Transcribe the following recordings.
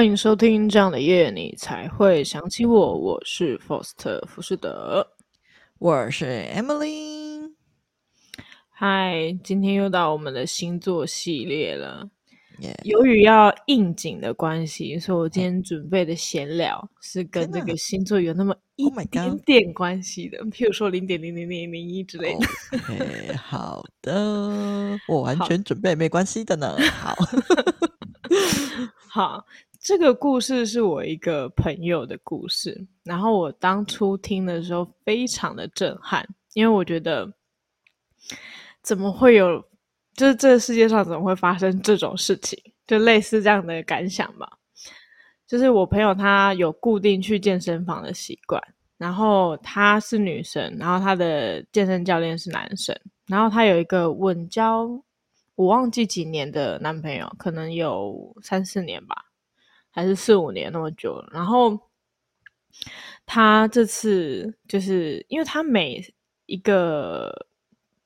欢迎收听这样的夜，你才会想起我。我是 Foster 福士德，我是 Emily。嗨，今天又到我们的星座系列了。由于要应景的关系，所以我今天准备的闲聊是跟这个星座有那么一点点关系的，譬如说零点零零零零一之类的。Okay, 好的，我完全准备没关系的呢。好，好。这个故事是我一个朋友的故事，然后我当初听的时候非常的震撼，因为我觉得怎么会有，就是这个世界上怎么会发生这种事情，就类似这样的感想吧。就是我朋友她有固定去健身房的习惯，然后她是女生，然后她的健身教练是男生，然后她有一个稳交，我忘记几年的男朋友，可能有三四年吧。还是四五年那么久，然后他这次就是因为他每一个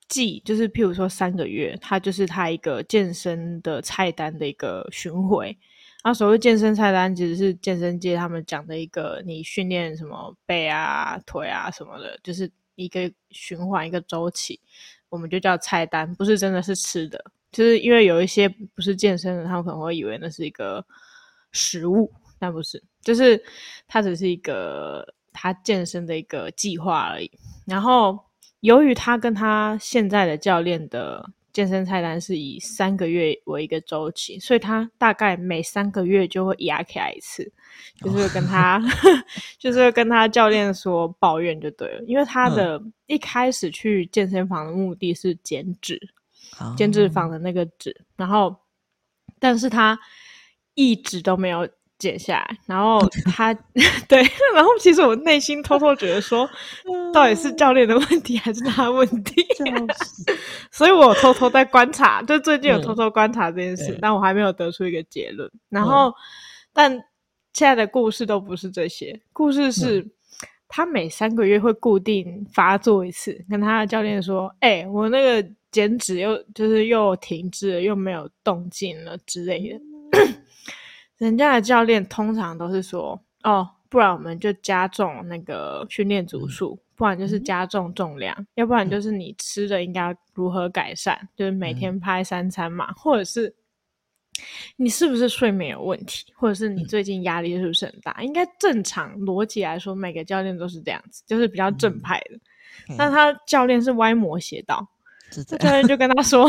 季，就是譬如说三个月，他就是他一个健身的菜单的一个巡回。那所谓健身菜单，其实是健身界他们讲的一个，你训练什么背啊、腿啊什么的，就是一个循环一个周期，我们就叫菜单，不是真的是吃的，就是因为有一些不是健身的，他们可能会以为那是一个。食物，但不是，就是他只是一个他健身的一个计划而已。然后，由于他跟他现在的教练的健身菜单是以三个月为一个周期，所以他大概每三个月就会压起来一次，就是跟他，就是跟他教练说抱怨就对了。因为他的一开始去健身房的目的是减脂，减脂房的那个脂，然后，但是他。一直都没有减下来，然后他 对，然后其实我内心偷偷觉得说，到底是教练的问题还是他的问题？所以我偷偷在观察，就最近有偷偷观察这件事，嗯、但我还没有得出一个结论。然后，嗯、但现在的故事都不是这些，故事是、嗯、他每三个月会固定发作一次，跟他的教练说：“哎、欸，我那个减脂又就是又停滞了，又没有动静了之类的。嗯”人家的教练通常都是说，哦，不然我们就加重那个训练组数，嗯、不然就是加重重量，嗯、要不然就是你吃的应该如何改善，嗯、就是每天拍三餐嘛，嗯、或者是你是不是睡眠有问题，或者是你最近压力是不是很大？嗯、应该正常逻辑来说，每个教练都是这样子，就是比较正派的。嗯、但他教练是歪魔邪道，这教练就跟他说。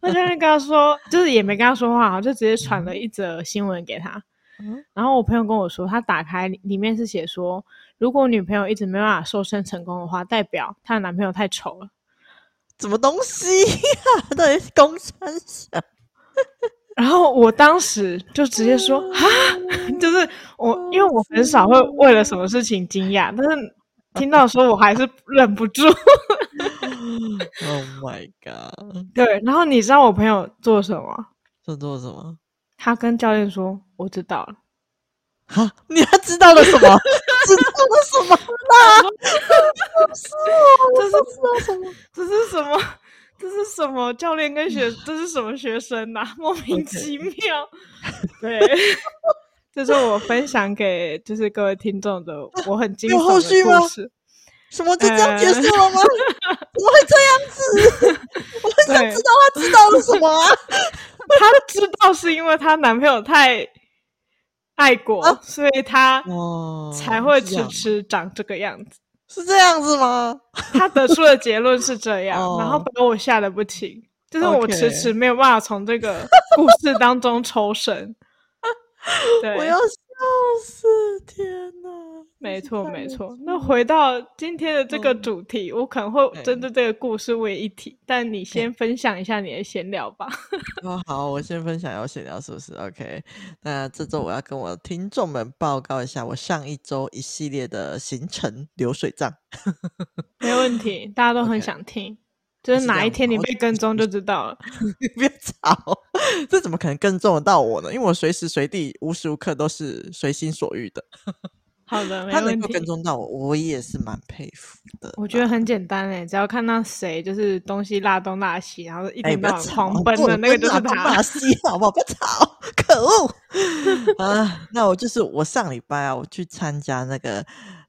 那就是跟他说，就是也没跟他说话，就直接传了一则新闻给他。嗯、然后我朋友跟我说，他打开里面是写说，如果女朋友一直没办法瘦身成功的话，代表她的男朋友太丑了。什么东西呀、啊？到底是公三小？然后我当时就直接说啊，就是我，因为我很少会为了什么事情惊讶，但是听到说我还是忍不住。Oh my god！对，然后你知道我朋友做什么？做做什么？他跟教练说：“我知道了。”哈，你还知道了什么？知道了什么啦？是我，这是知道什么？这是什么？这是什么？教练跟学，这是什么学生呐、啊？莫名其妙。对，这是我分享给就是各位听众的，我很惊悚的故事。什么就这样结束了吗？怎么会这样子？我很想知道他知道了什么啊？他知道是因为她男朋友太爱过，啊、所以他才会迟迟长这个样子。是这样子吗？他得出的结论是这样，哦、然后把我吓得不轻，就是我迟迟没有办法从这个故事当中抽身。对，我要笑死！天哪！没错，没错。那回到今天的这个主题，嗯、我可能会针对这个故事为一体，嗯、但你先分享一下你的闲聊吧。哦，好，我先分享要闲聊，是不是？OK。那这周我要跟我的听众们报告一下我上一周一系列的行程流水账。没问题，大家都很想听。Okay. 就是哪一天你被跟踪 就知道了。别吵，这怎么可能跟踪得到我呢？因为我随时随地、无时无刻都是随心所欲的。好的，没。他能够跟踪到我，我也是蛮佩服的。我觉得很简单诶，只要看到谁就是东西拉东拉西，然后一天到晚狂奔的那个就是他。东西好不好？别吵，可恶！啊，那我就是我上礼拜啊，我去参加那个。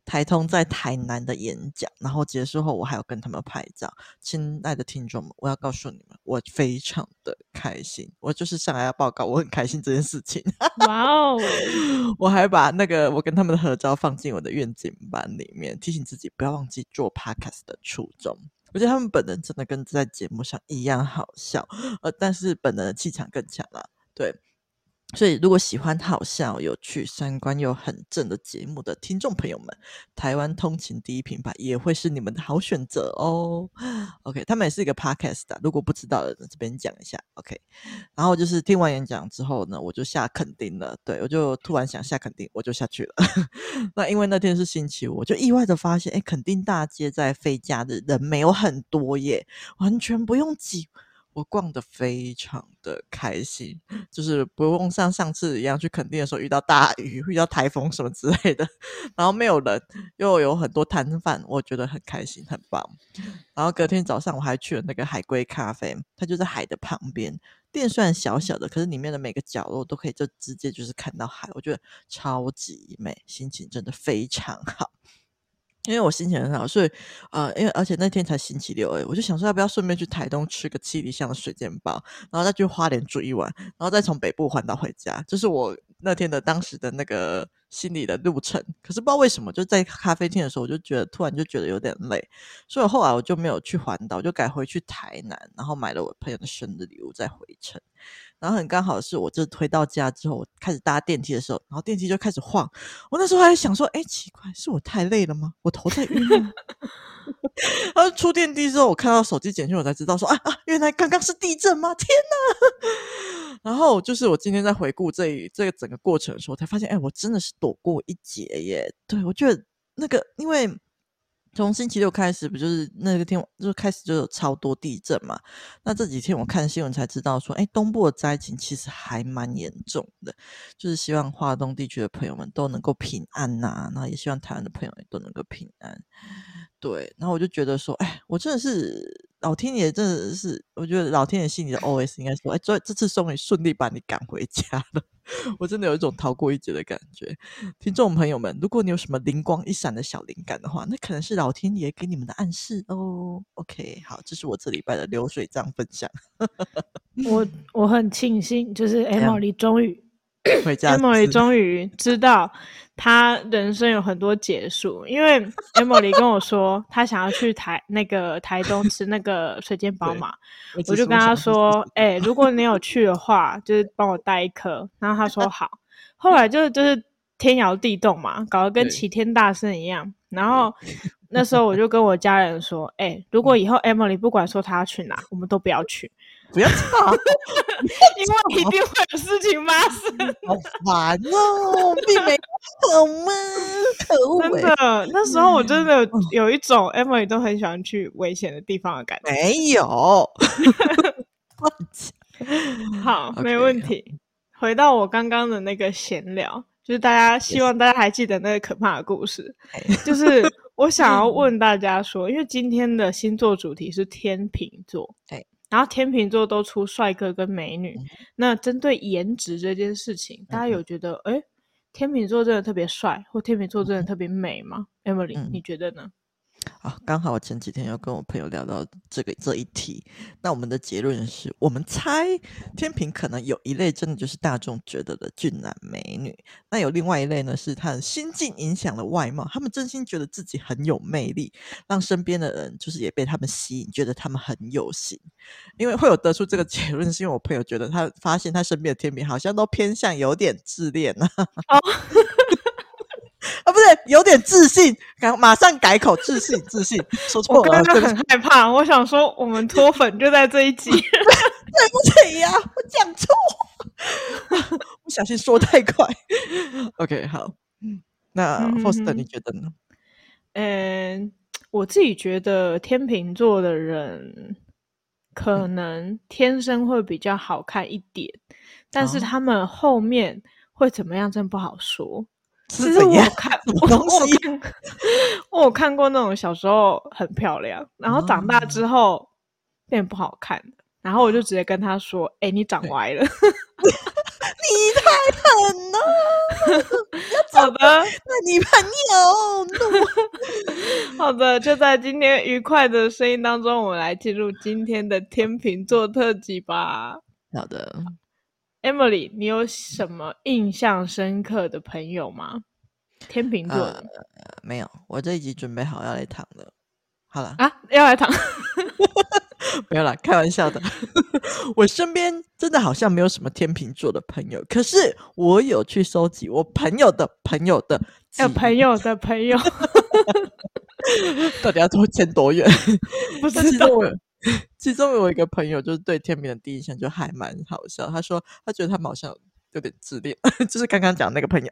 台通在台南的演讲，然后结束后，我还要跟他们拍照。亲爱的听众们，我要告诉你们，我非常的开心。我就是上来要报告，我很开心这件事情。哇哦！我还把那个我跟他们的合照放进我的愿景板里面，提醒自己不要忘记做 podcast 的初衷。我觉得他们本人真的跟在节目上一样好笑，呃，但是本人的气场更强了。对。所以，如果喜欢好笑、有趣、三观又很正的节目的听众朋友们，台湾通勤第一品牌也会是你们的好选择哦。OK，他们也是一个 Podcast 的，如果不知道的，这边讲一下。OK，然后就是听完演讲之后呢，我就下垦丁了。对，我就突然想下垦丁，我就下去了。那因为那天是星期五，我就意外的发现，哎，垦丁大街在非假的人没有很多耶，完全不用挤。我逛得非常的开心，就是不用像上次一样去垦丁的时候遇到大雨、遇到台风什么之类的，然后没有人，又有很多摊贩，我觉得很开心，很棒。然后隔天早上我还去了那个海龟咖啡，它就在海的旁边，店虽然小小的，可是里面的每个角落都可以就直接就是看到海，我觉得超级美，心情真的非常好。因为我心情很好，所以呃，因为而且那天才星期六诶，我就想说要不要顺便去台东吃个七里香的水煎包，然后再去花莲住一晚，然后再从北部环岛回家，这是我那天的当时的那个心理的路程。可是不知道为什么，就在咖啡厅的时候，我就觉得突然就觉得有点累，所以后来我就没有去环岛，就改回去台南，然后买了我朋友的生日礼物再回程。然后很刚好是我就回到家之后，我开始搭电梯的时候，然后电梯就开始晃。我那时候还想说，哎，奇怪，是我太累了吗？我头在晕吗？然后出电梯之后，我看到手机简讯，我才知道说，啊，原来刚刚是地震吗？天哪！然后就是我今天在回顾这这个整个过程的时候，才发现，哎，我真的是躲过一劫耶。对，我觉得那个因为。从星期六开始，不就是那个天就开始就有超多地震嘛？那这几天我看新闻才知道说，哎，东部的灾情其实还蛮严重的。就是希望华东地区的朋友们都能够平安呐、啊，然后也希望台湾的朋友也都能够平安。对，然后我就觉得说，哎，我真的是老天爷，真的是，我觉得老天爷心里的 OS 应该说，哎，这这次终于顺利把你赶回家了。我真的有一种逃过一劫的感觉。听众朋友们，如果你有什么灵光一闪的小灵感的话，那可能是老天爷给你们的暗示哦。OK，好，这是我这礼拜的流水账分享。我我很庆幸，就是 Emily 终于。Emily 终于知道他人生有很多结束，因为 Emily 跟我说他想要去台那个台东吃那个水煎包嘛，我，我就跟他说：“哎、欸，如果你有去的话，就是帮我带一颗。”然后他说 好。后来就就是天摇地动嘛，搞得跟齐天大圣一样。然后那时候我就跟我家人说：“哎、欸，如果以后 Emily 不管说他要去哪，我们都不要去。”不要吵，因为一定会有事情发生。好烦哦，并没有吗？可恶！真的，那时候我真的有一种 Emily 都很喜欢去危险的地方的感觉。没有，好，没问题。回到我刚刚的那个闲聊，就是大家希望大家还记得那个可怕的故事。就是我想要问大家说，因为今天的星座主题是天秤座，对。然后天秤座都出帅哥跟美女，嗯、那针对颜值这件事情，大家有觉得哎、嗯，天秤座真的特别帅，或天秤座真的特别美吗、嗯、？Emily，、嗯、你觉得呢？啊，刚好我前几天又跟我朋友聊到这个这一题，那我们的结论是我们猜天平可能有一类真的就是大众觉得的俊男美女，那有另外一类呢，是他的心境影响了外貌，他们真心觉得自己很有魅力，让身边的人就是也被他们吸引，觉得他们很有型。因为会有得出这个结论，是因为我朋友觉得他发现他身边的天平好像都偏向有点自恋啊。哦啊，不是有点自信，赶马上改口，自信，自信，说错了。我刚刚很害怕，我想说我们脱粉就在这一集，对不起呀，我讲错，不小心说太快。OK，好，那 Foster 你觉得呢？嗯，我自己觉得天秤座的人可能天生会比较好看一点，嗯、但是他们后面会怎么样，真不好说。其实我看，我我看，我有看过那种小时候很漂亮，然后长大之后变不好看，然后我就直接跟他说：“哎、欸，你长歪了，你太狠了好的，那你朋友。好的，就在今天愉快的声音当中，我们来进入今天的天秤座特辑吧。好的，Emily，你有什么印象深刻的朋友吗？天秤座的、呃、没有，我这一集准备好要来躺了。好了啊，要来躺。没有啦，开玩笑的。我身边真的好像没有什么天秤座的朋友，可是我有去收集我朋友的朋友的，有朋友的朋友，到底要多牵多远？不知道。其 其中有一个朋友，就是对天明的第一印象就还蛮好笑。他说他觉得他们好像有点自恋，就是刚刚讲那个朋友。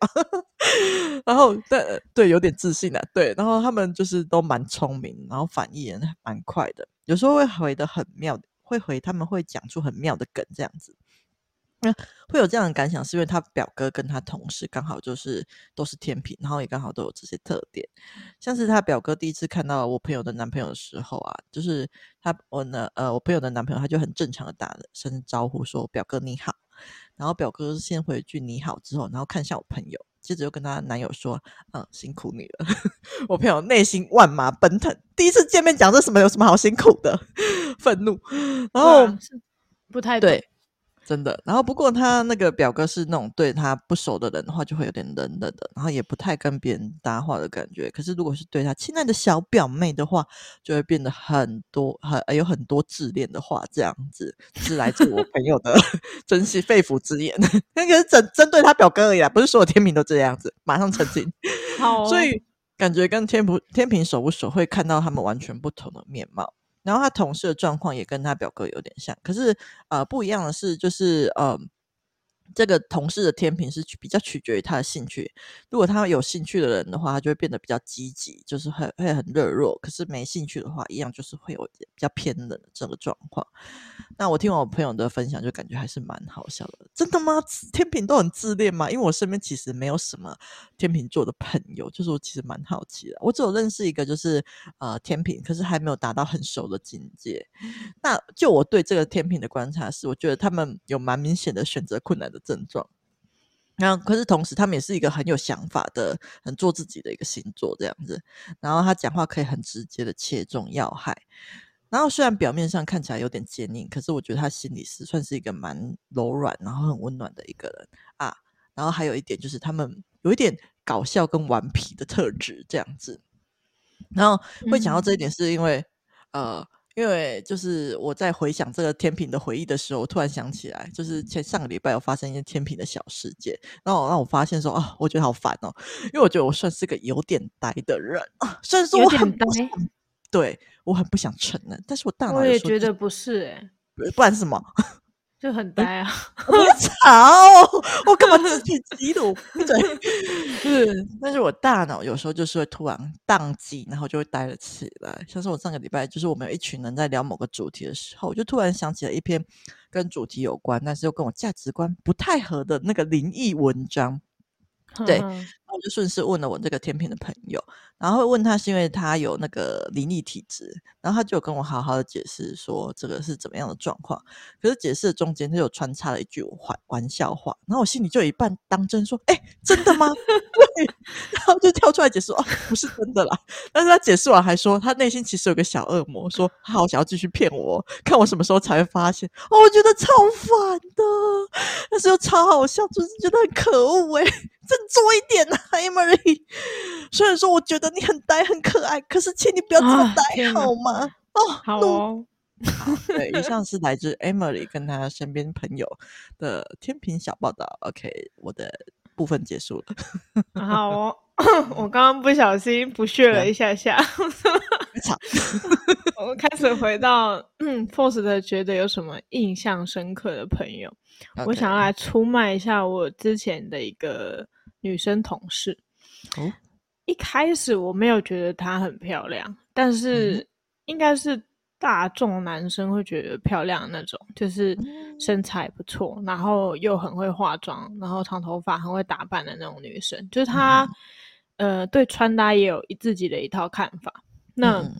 然后对对，有点自信的、对。然后他们就是都蛮聪明，然后反应也蛮快的。有时候会回得很妙，会回他们会讲出很妙的梗这样子。那会有这样的感想，是因为他表哥跟他同事刚好就是都是天平，然后也刚好都有这些特点。像是他表哥第一次看到我朋友的男朋友的时候啊，就是他我呢呃我朋友的男朋友，他就很正常的打了声招呼说表哥你好，然后表哥先回一句你好之后，然后看向我朋友。接着又跟她男友说：“嗯，辛苦你了。”我朋友内心万马奔腾，第一次见面讲这什么？有什么好辛苦的？愤怒，然后不太对。真的，然后不过他那个表哥是那种对他不熟的人的话，就会有点冷冷的，然后也不太跟别人搭话的感觉。可是如果是对他亲爱的小表妹的话，就会变得很多很有很多自恋的话，这样子是来自我朋友的 真心肺腑之言。那个是针针对他表哥而已啦，不是所有天平都这样子。马上澄清。好哦，所以感觉跟天不天平熟不熟，会看到他们完全不同的面貌。然后他同事的状况也跟他表哥有点像，可是呃不一样的是，就是呃。这个同事的天平是比较取决于他的兴趣。如果他有兴趣的人的话，他就会变得比较积极，就是会会很热络。可是没兴趣的话，一样就是会有比较偏冷的这个状况。那我听完我朋友的分享，就感觉还是蛮好笑的。真的吗？天平都很自恋吗？因为我身边其实没有什么天秤座的朋友，就是我其实蛮好奇的。我只有认识一个，就是呃天平，可是还没有达到很熟的境界。那就我对这个天平的观察是，我觉得他们有蛮明显的选择困难的症状，然后可是同时他们也是一个很有想法的、很做自己的一个星座这样子。然后他讲话可以很直接的切中要害。然后虽然表面上看起来有点坚硬，可是我觉得他心里是算是一个蛮柔软，然后很温暖的一个人啊。然后还有一点就是他们有一点搞笑跟顽皮的特质这样子。然后会讲到这一点，是因为、嗯、呃。因为就是我在回想这个天平的回忆的时候，我突然想起来，就是前上个礼拜有发生一件天平的小事件，然后让我发现说啊，我觉得好烦哦，因为我觉得我算是个有点呆的人啊，虽然说我很不想，对，我很不想承认，但是我大脑我也觉得不是哎、欸，不然是什么？就很呆啊！你吵，我干嘛自己激怒？对，是，但是我大脑有时候就是会突然宕机，然后就会呆了起来。像是我上个礼拜，就是我们有一群人在聊某个主题的时候，我就突然想起了一篇跟主题有关，但是又跟我价值观不太合的那个灵异文章。对，然后我就顺势问了我这个天秤的朋友，然后会问他是因为他有那个灵异体质，然后他就跟我好好的解释说这个是怎么样的状况。可是解释的中间他就穿插了一句玩玩笑话，然后我心里就有一半当真说：“哎，真的吗？” 对，然后就跳出来解释：“哦，不是真的啦。”但是他解释完还说，他内心其实有个小恶魔，说他好想要继续骗我，看我什么时候才会发现。哦，我觉得超烦的，但是又超好笑，就是觉得很可恶哎。振作一点啊，Emily。虽然说我觉得你很呆很可爱，可是请你不要这么呆、啊、好吗？哦，好哦。好，对，以上是来自 Emily 跟她身边朋友的天平小报道。OK，我的部分结束了。好哦，我刚刚不小心不屑了一下下。我开始回到嗯 Force 的觉得有什么印象深刻的朋友，Okay. 我想要来出卖一下我之前的一个。女生同事，哦，一开始我没有觉得她很漂亮，但是应该是大众男生会觉得漂亮的那种，就是身材不错，然后又很会化妆，然后长头发，很会打扮的那种女生。就是她，呃，对穿搭也有自己的一套看法。那，嗯，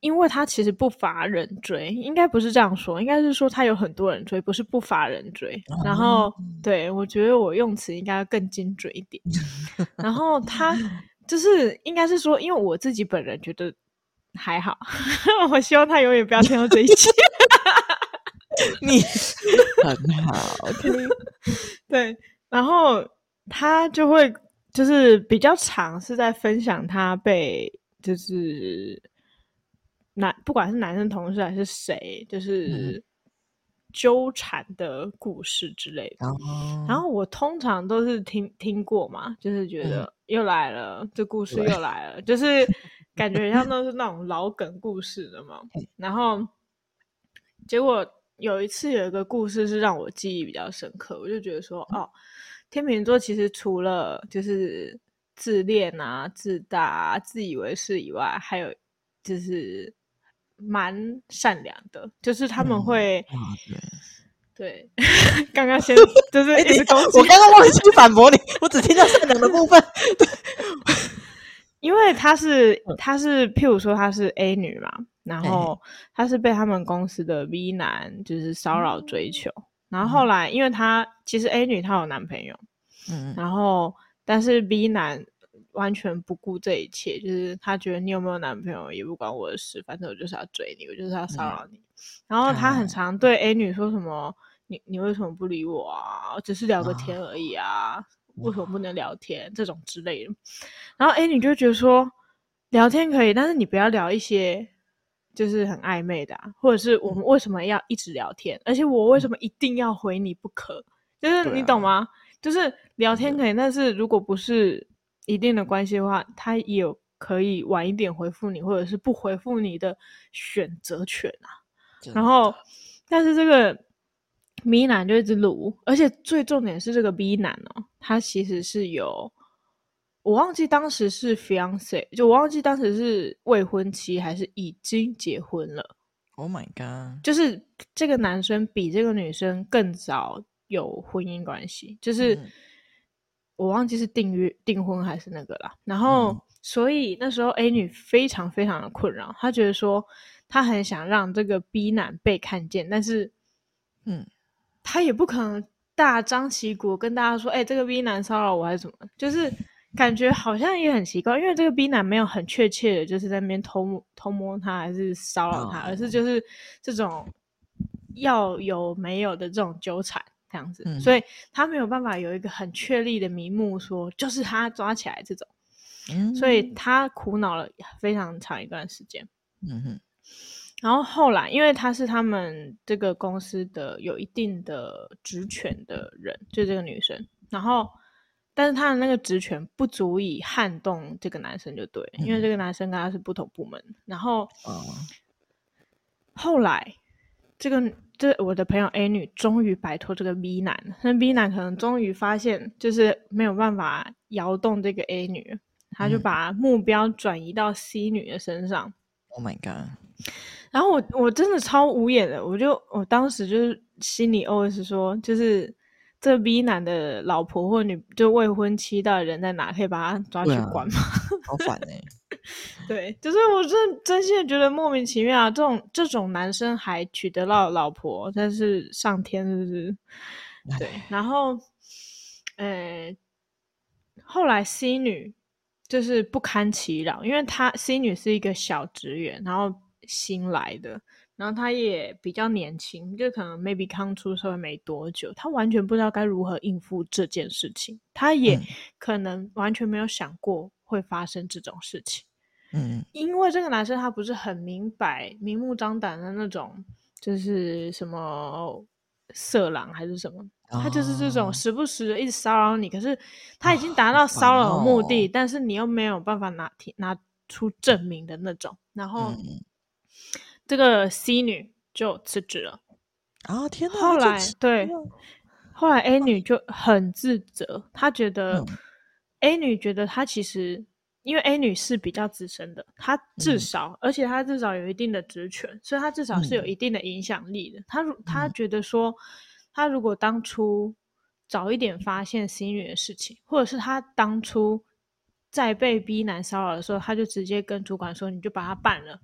因为他其实不乏人追，应该不是这样说，应该是说他有很多人追，不是不乏人追。嗯、然后，对，我觉得我用词应该更精准一点。然后他就是应该是说，因为我自己本人觉得还好，我希望他永远不要听到这一期。你很好，OK。对，然后他就会就是比较长，是在分享他被。就是男，不管是男生同事还是谁，就是纠缠的故事之类的。嗯、然后我通常都是听听过嘛，就是觉得又来了，嗯、这故事又来了，就是感觉像都是那种老梗故事的嘛。然后结果有一次有一个故事是让我记忆比较深刻，我就觉得说，哦，天秤座其实除了就是。自恋啊，自大啊，自以为是以外，还有就是蛮善良的，就是他们会，嗯、对，刚刚先就是一直攻击、欸、我刚刚忘记反驳你，我只听到善良的部分。对，因为他是他是譬如说他是 A 女嘛，然后他是被他们公司的 V 男就是骚扰追求，嗯、然后后来因为他其实 A 女她有男朋友，嗯，然后。但是 B 男完全不顾这一切，就是他觉得你有没有男朋友也不关我的事，反正我就是要追你，我就是要骚扰你。嗯、然后他很常对 A 女说什么：“你你为什么不理我啊？只是聊个天而已啊，为什么不能聊天？”这种之类的。然后 A 女就觉得说，聊天可以，但是你不要聊一些就是很暧昧的、啊，或者是我们为什么要一直聊天？而且我为什么一定要回你不可？就是你懂吗？就是聊天可以，嗯、但是如果不是一定的关系的话，他也有可以晚一点回复你，或者是不回复你的选择权啊。然后，但是这个 B 男就一直撸，而且最重点是这个 B 男哦，他其实是有，我忘记当时是 fiance，就我忘记当时是未婚妻还是已经结婚了。Oh my god！就是这个男生比这个女生更早。有婚姻关系，就是、嗯、我忘记是订约订婚还是那个啦。然后，嗯、所以那时候 A 女非常非常的困扰，她觉得说她很想让这个 B 男被看见，但是，嗯，她也不可能大张旗鼓跟大家说，哎、欸，这个 B 男骚扰我还是怎么，就是感觉好像也很奇怪，因为这个 B 男没有很确切的就是在那边偷偷摸她还是骚扰她，哦、而是就是这种要有没有的这种纠缠。这样子，嗯、所以他没有办法有一个很确立的名目，说就是他抓起来这种，嗯、所以他苦恼了非常长一段时间。嗯哼，然后后来，因为他是他们这个公司的有一定的职权的人，就这个女生，然后，但是他的那个职权不足以撼动这个男生，就对，嗯、因为这个男生跟他是不同部门，然后，哦、后来这个。这我的朋友 A 女终于摆脱这个 B 男，那 B 男可能终于发现，就是没有办法摇动这个 A 女，他就把目标转移到 C 女的身上。Oh my god！然后我我真的超无言的，我就我当时就是心里 OS 说，就是这 B 男的老婆或女就未婚妻到底人在哪，可以把他抓去关吗？啊、好烦哎、欸！对，就是我真真心的觉得莫名其妙啊！这种这种男生还娶得到老婆，但是上天是不是？对，然后，呃，后来 C 女就是不堪其扰，因为她 C 女是一个小职员，然后新来的，然后她也比较年轻，就可能 maybe 刚出社会没多久，她完全不知道该如何应付这件事情，她也可能完全没有想过会发生这种事情。嗯，因为这个男生他不是很明白、明目张胆的那种，就是什么色狼还是什么，哦、他就是这种时不时的一直骚扰你。可是他已经达到骚扰的目的，哦、但是你又没有办法拿拿出证明的那种。然后、嗯、这个 C 女就辞职了。啊、哦、天哪！后来对，后来 A 女就很自责，她觉得、嗯、A 女觉得她其实。因为 A 女是比较资深的，她至少，嗯、而且她至少有一定的职权，所以她至少是有一定的影响力的。她如她觉得说，她如果当初早一点发现 C 女的事情，或者是她当初在被 B 男骚扰的时候，她就直接跟主管说：“你就把他办了。”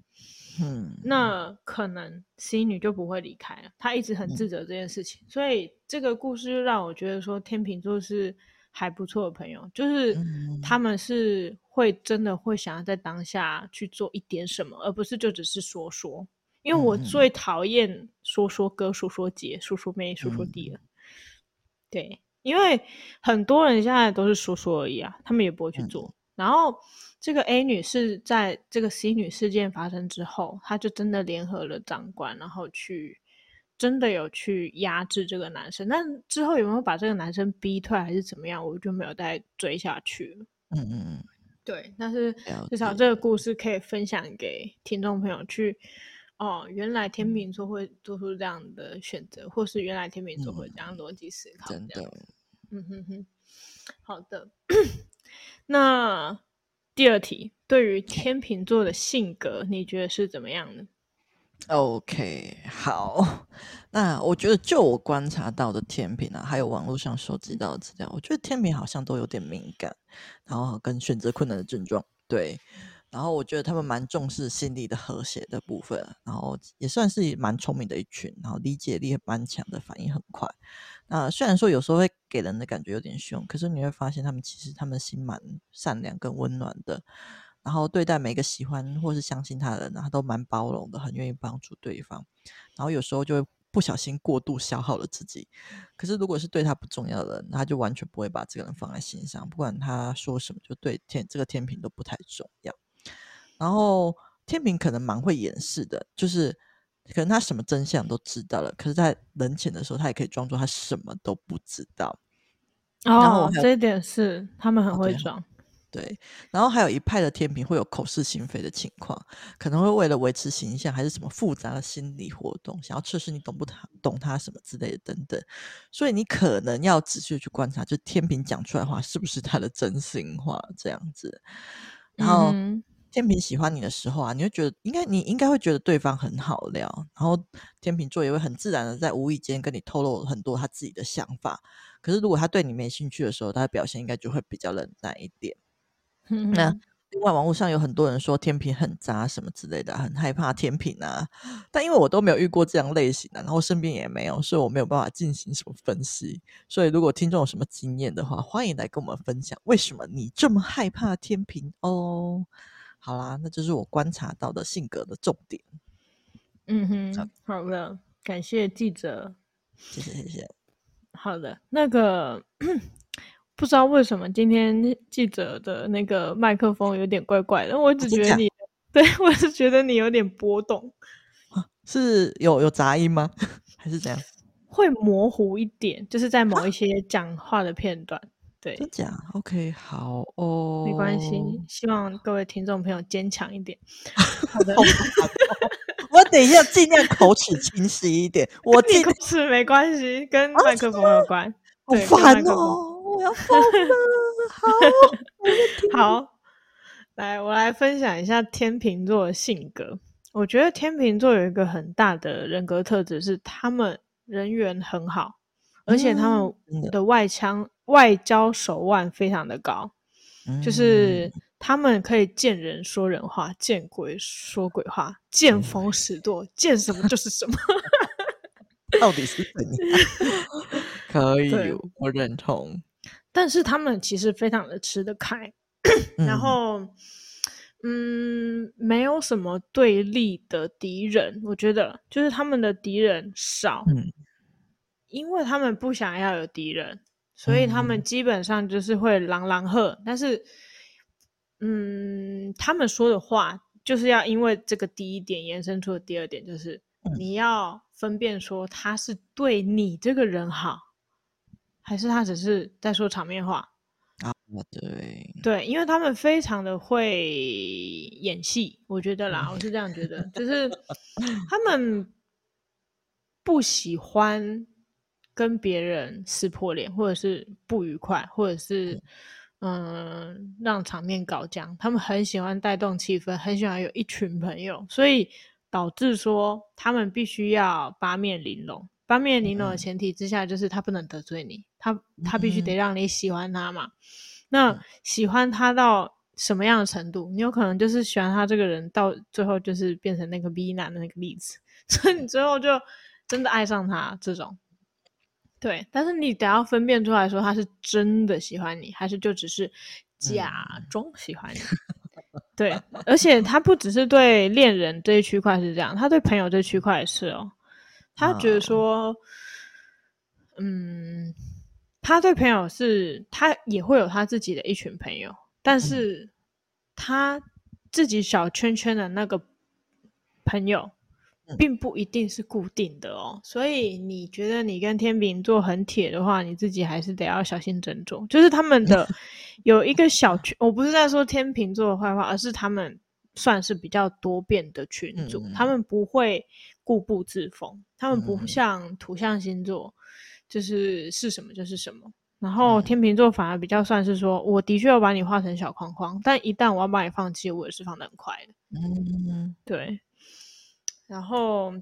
嗯，那可能 C 女就不会离开了。她一直很自责这件事情，嗯、所以这个故事就让我觉得说天秤座是还不错的朋友，就是他们是会真的会想要在当下去做一点什么，而不是就只是说说。因为我最讨厌说说哥、说说姐、说说妹、说说弟了。嗯、对，因为很多人现在都是说说而已啊，他们也不会去做。嗯、然后这个 A 女士在这个 C 女事件发生之后，她就真的联合了长官，然后去真的有去压制这个男生。但之后有没有把这个男生逼退，还是怎么样，我就没有再追下去了。嗯嗯嗯，对。但是至少这个故事可以分享给听众朋友去。哦，原来天秤座会做出这样的选择，或是原来天秤座会这样逻辑思考，真的，嗯哼哼，好的。那第二题，对于天秤座的性格，你觉得是怎么样的？OK，好。那我觉得，就我观察到的天平啊，还有网络上收集到的资料，我觉得天平好像都有点敏感，然后跟选择困难的症状，对。然后我觉得他们蛮重视心理的和谐的部分，然后也算是蛮聪明的一群，然后理解力蛮强的，反应很快。那虽然说有时候会给人的感觉有点凶，可是你会发现他们其实他们心蛮善良跟温暖的，然后对待每个喜欢或是相信他的人，他都蛮包容的，很愿意帮助对方。然后有时候就会不小心过度消耗了自己，可是如果是对他不重要的人，他就完全不会把这个人放在心上，不管他说什么，就对天这个天平都不太重要。然后天平可能蛮会掩饰的，就是可能他什么真相都知道了，可是，在人前的时候，他也可以装作他什么都不知道。哦，这一点是他们很会装。哦对。然后还有一派的天秤会有口是心非的情况，可能会为了维持形象，还是什么复杂的心理活动，想要测试你懂不懂他什么之类的等等。所以你可能要仔细去观察，就天秤讲出来的话是不是他的真心话这样子。然后。嗯天秤喜欢你的时候啊，你会觉得应该你应该会觉得对方很好聊，然后天秤座也会很自然的在无意间跟你透露很多他自己的想法。可是如果他对你没兴趣的时候，他的表现应该就会比较冷淡一点。嗯、那另外网络上有很多人说天平很渣什么之类的，很害怕天平啊。但因为我都没有遇过这样类型的，然后身边也没有，所以我没有办法进行什么分析。所以如果听众有什么经验的话，欢迎来跟我们分享，为什么你这么害怕天平哦？好啦，那就是我观察到的性格的重点。嗯哼，好的，感谢记者，谢谢谢谢。好的，那个不知道为什么今天记者的那个麦克风有点怪怪的，我只觉得你，对，我是觉得你有点波动，是有有杂音吗？还是怎样？会模糊一点，就是在某一些讲话的片段。对，真假？OK，好哦，没关系。希望各位听众朋友坚强一点。好的，我等一下尽量口齿清晰一点。我口齿没关系，跟麦克风有关。好烦哦！我要疯了。好，好，来，我来分享一下天秤座的性格。我觉得天秤座有一个很大的人格特质，是他们人缘很好，而且他们的外腔。外交手腕非常的高，嗯、就是他们可以见人说人话，见鬼说鬼话，见风使舵，嗯、见什么就是什么。到底是怎样？可以，我认同。但是他们其实非常的吃得开，然后，嗯，没有什么对立的敌人。我觉得，就是他们的敌人少，嗯、因为他们不想要有敌人。所以他们基本上就是会狼狼喝，但是，嗯，他们说的话就是要因为这个第一点延伸出的第二点，就是你要分辨说他是对你这个人好，还是他只是在说场面话啊？对，对，因为他们非常的会演戏，我觉得啦，我是这样觉得，就是 他们不喜欢。跟别人撕破脸，或者是不愉快，或者是嗯、呃，让场面搞僵。他们很喜欢带动气氛，很喜欢有一群朋友，所以导致说他们必须要八面玲珑。八面玲珑的前提之下，就是他不能得罪你，他他必须得让你喜欢他嘛。那喜欢他到什么样的程度，你有可能就是喜欢他这个人，到最后就是变成那个 B 男的那个例子，所以你最后就真的爱上他这种。对，但是你得要分辨出来说他是真的喜欢你，还是就只是假装喜欢你。嗯、对，而且他不只是对恋人这一区块是这样，他对朋友这区块也是哦。他觉得说，嗯，他对朋友是，他也会有他自己的一群朋友，但是他自己小圈圈的那个朋友。并不一定是固定的哦，所以你觉得你跟天秤座很铁的话，你自己还是得要小心斟酌。就是他们的 有一个小圈，我不是在说天秤座的坏话，而是他们算是比较多变的群组，嗯、他们不会固步自封，他们不像土象星座，就是是什么就是什么。然后天秤座反而比较算是说，我的确要把你画成小框框，但一旦我要把你放弃，我也是放的很快的。嗯，对。然后，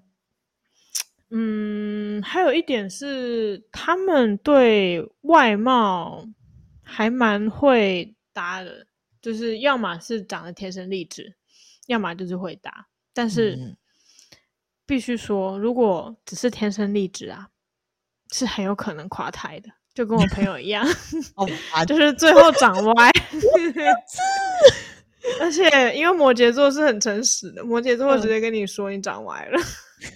嗯，还有一点是，他们对外貌还蛮会搭的，就是要么是长得天生丽质，要么就是会搭。但是，嗯、必须说，如果只是天生丽质啊，是很有可能垮台的，就跟我朋友一样，就是最后长 歪。而且，因为摩羯座是很诚实的，摩羯座会直接跟你说你长歪了，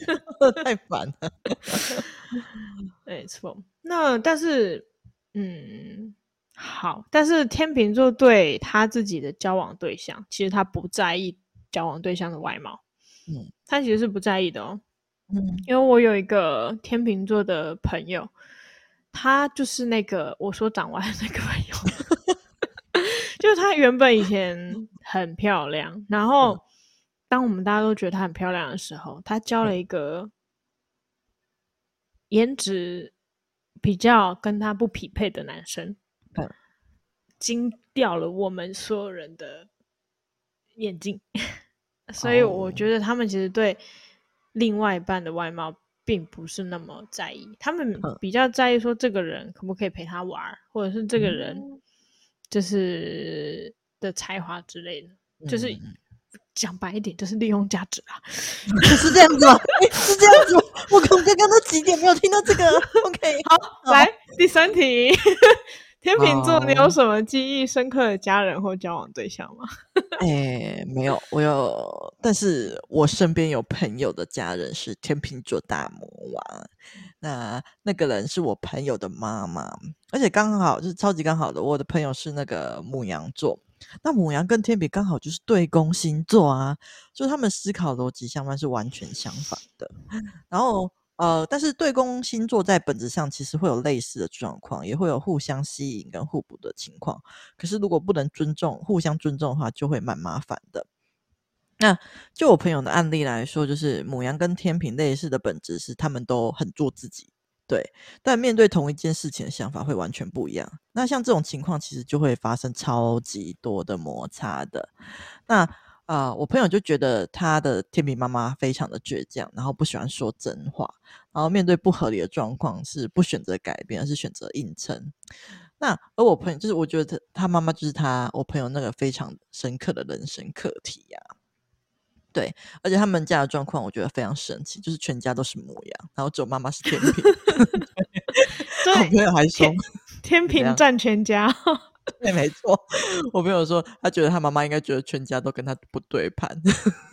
太烦了。没错，那但是，嗯，好，但是天秤座对他自己的交往对象，其实他不在意交往对象的外貌，嗯，他其实是不在意的哦，嗯，因为我有一个天秤座的朋友，他就是那个我说长歪的那个朋友。就是他原本以前很漂亮，然后当我们大家都觉得她很漂亮的时候，她交了一个颜值比较跟她不匹配的男生，惊掉了我们所有人的眼镜。所以我觉得他们其实对另外一半的外貌并不是那么在意，他们比较在意说这个人可不可以陪他玩，或者是这个人。就是的才华之类的，嗯、就是讲白一点，就是利用价值啊，是这样子吗？是这样子吗？我刚刚刚都几点没有听到这个？OK，好，好来第三题，天秤座，你有什么记忆深刻的家人或交往对象吗？哎、欸，没有，我有，但是我身边有朋友的家人是天秤座大魔王。那那个人是我朋友的妈妈，而且刚好就是超级刚好的，我的朋友是那个母羊座，那母羊跟天秤刚好就是对宫星座啊，就他们思考逻辑相反是完全相反的。然后呃，但是对宫星座在本质上其实会有类似的状况，也会有互相吸引跟互补的情况。可是如果不能尊重、互相尊重的话，就会蛮麻烦的。那就我朋友的案例来说，就是母羊跟天平类似的本质是，他们都很做自己，对，但面对同一件事情的想法会完全不一样。那像这种情况，其实就会发生超级多的摩擦的。那、呃，我朋友就觉得他的天平妈妈非常的倔强，然后不喜欢说真话，然后面对不合理的状况是不选择改变，而是选择硬撑。那而我朋友就是，我觉得他他妈妈就是他我朋友那个非常深刻的人生课题呀、啊。对，而且他们家的状况我觉得非常神奇，就是全家都是牡羊，然后只有妈妈是天平。对，我朋友还说天平占全家。对，没错。我朋友说他觉得他妈妈应该觉得全家都跟他不对盘，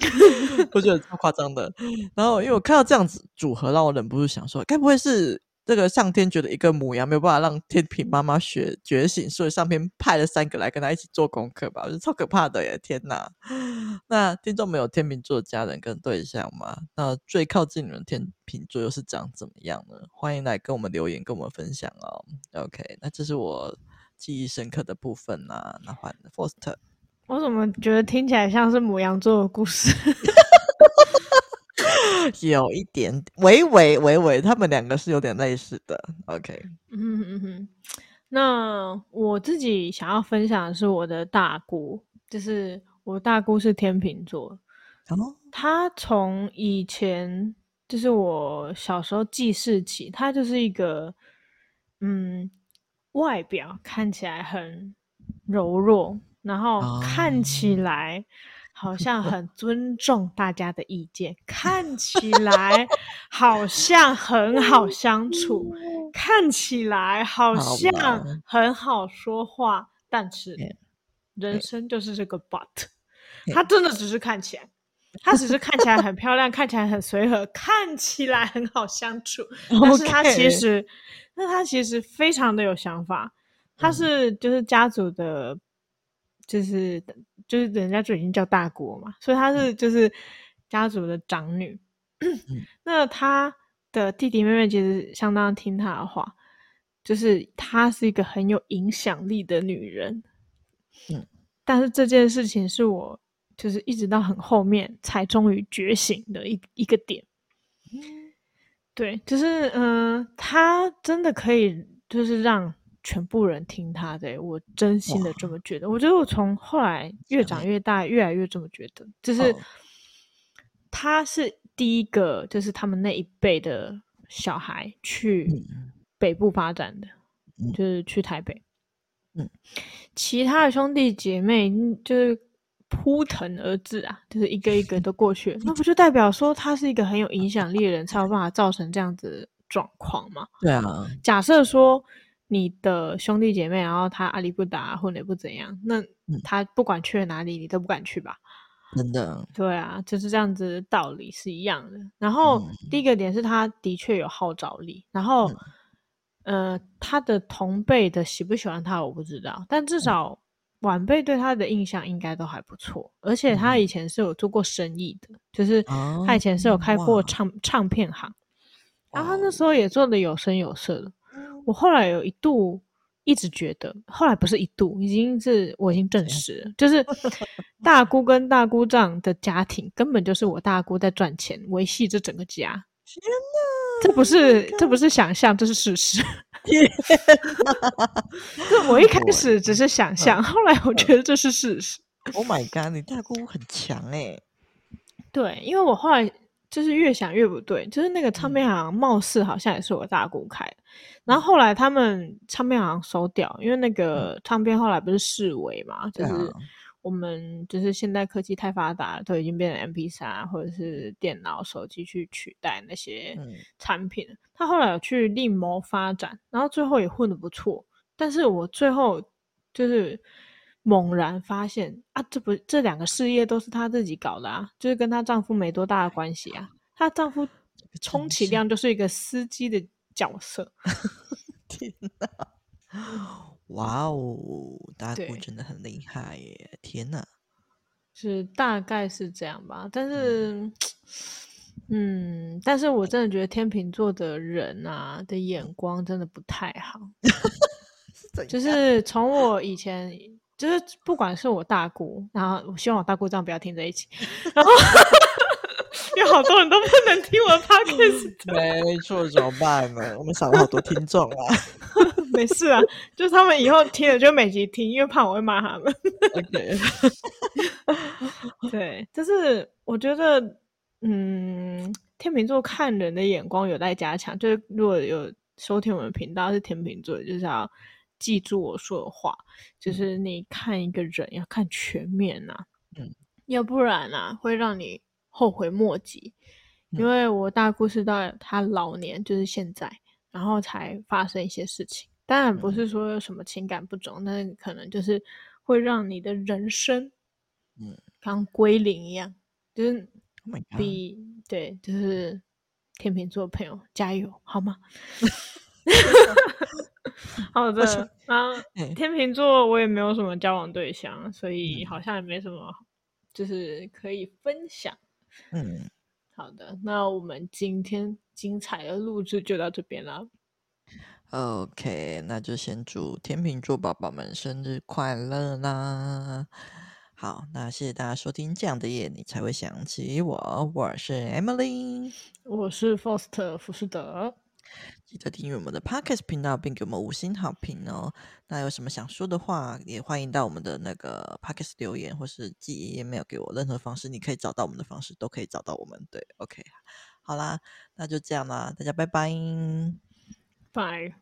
我觉得超夸张的。然后因为我看到这样子组合，让我忍不住想说，该不会是？这个上天觉得一个母羊没有办法让天平妈妈学觉醒，所以上天派了三个来跟他一起做功课吧，我觉得超可怕的耶！天哪，那听众没有天秤座的家人跟对象吗？那最靠近你们天秤座又是长怎么样呢？欢迎来跟我们留言，跟我们分享哦。OK，那这是我记忆深刻的部分啊。那换 Foster，我怎么觉得听起来像是母羊座的故事？有一点，微微微微，他们两个是有点类似的。OK，嗯嗯哼，那我自己想要分享的是我的大姑，就是我大姑是天秤座，然后她从以前就是我小时候记事起，她就是一个嗯，外表看起来很柔弱，然后看起来好像很尊重大家的意见，看起来好像很好相处，看起来好像很好说话，但是人生就是这个 but，他真的只是看起来。他只是看起来很漂亮，看起来很随和，看起来很好相处，但是他其实，那.他其实非常的有想法。他是就是家族的，就是就是人家就已经叫大国嘛，所以他是就是家族的长女。那他的弟弟妹妹其实相当听他的话，就是她是一个很有影响力的女人。嗯，但是这件事情是我。就是一直到很后面才终于觉醒的一一个点，对，就是嗯、呃，他真的可以就是让全部人听他的，我真心的这么觉得。我觉得我从后来越长越大，越来越这么觉得，就是他是第一个，就是他们那一辈的小孩去北部发展的，就是去台北，嗯，其他的兄弟姐妹就是。扑腾而至啊，就是一个一个都过去了，那不就代表说他是一个很有影响力的人，才有办法造成这样子的状况吗？对啊。假设说你的兄弟姐妹，然后他阿里不达或者不怎样，那他不管去了哪里，你都不敢去吧？真的。对啊，就是这样子的道理是一样的。然后、嗯、第一个点是他的确有号召力，然后、嗯、呃，他的同辈的喜不喜欢他我不知道，但至少、嗯。晚辈对他的印象应该都还不错，而且他以前是有做过生意的，嗯、就是他以前是有开过唱唱片行，然后他那时候也做的有声有色的。我后来有一度一直觉得，后来不是一度，已经是我已经证实了，就是 大姑跟大姑丈的家庭根本就是我大姑在赚钱维系这整个家。天哪，这不是这不是想象，这是事实。天我一开始只是想象，后来我觉得这是事实。Oh my god！你大姑很强哎、欸。对，因为我后来就是越想越不对，就是那个唱片行貌似好像也是我大姑开的，然后后来他们唱片行收掉，因为那个唱片后来不是示威嘛，就是。我们就是现代科技太发达，都已经变成 M P 三或者是电脑、手机去取代那些产品。嗯、他后来有去另谋发展，然后最后也混得不错。但是我最后就是猛然发现啊，这不这两个事业都是她自己搞的啊，就是跟她丈夫没多大的关系啊。她丈夫充其量就是一个司机的角色。天哪！哇哦，大姑真的很厉害耶！天哪，是大概是这样吧。但是嗯，嗯，但是我真的觉得天秤座的人啊的眼光真的不太好。是就是从我以前，就是不管是我大姑，然后我希望我大姑这样不要听在一起，然后。有好多人都不能听我的 podcast，没错，怎么办呢？我们少了好多听众啊。没事啊，就他们以后听了就每集听，因为怕我会骂他们。对，就是我觉得，嗯，天秤座看人的眼光有待加强。就是如果有收听我们频道是天秤座，就是要记住我说的话，就是你看一个人要看全面呐、啊，嗯，要不然啊会让你。后悔莫及，因为我大姑是到她老年，就是现在，然后才发生一些事情。当然不是说有什么情感不忠，但是可能就是会让你的人生，嗯，刚归零一样，就是比、oh、对，就是天秤座朋友加油，好吗？好的，然后天秤座我也没有什么交往对象，所以好像也没什么，就是可以分享。嗯，好的，那我们今天精彩的录制就到这边了。OK，那就先祝天秤座宝宝们生日快乐啦！好，那谢谢大家收听《这样的夜你才会想起我》，我是 Emily，我是 Faust 福士德。记得订阅我们的 Podcast 频道，并给我们五星好评哦。那有什么想说的话，也欢迎到我们的那个 Podcast 留言，或是寄 email 给我。任何方式你可以找到我们的方式，都可以找到我们。对，OK，好啦，那就这样啦，大家拜拜，Bye.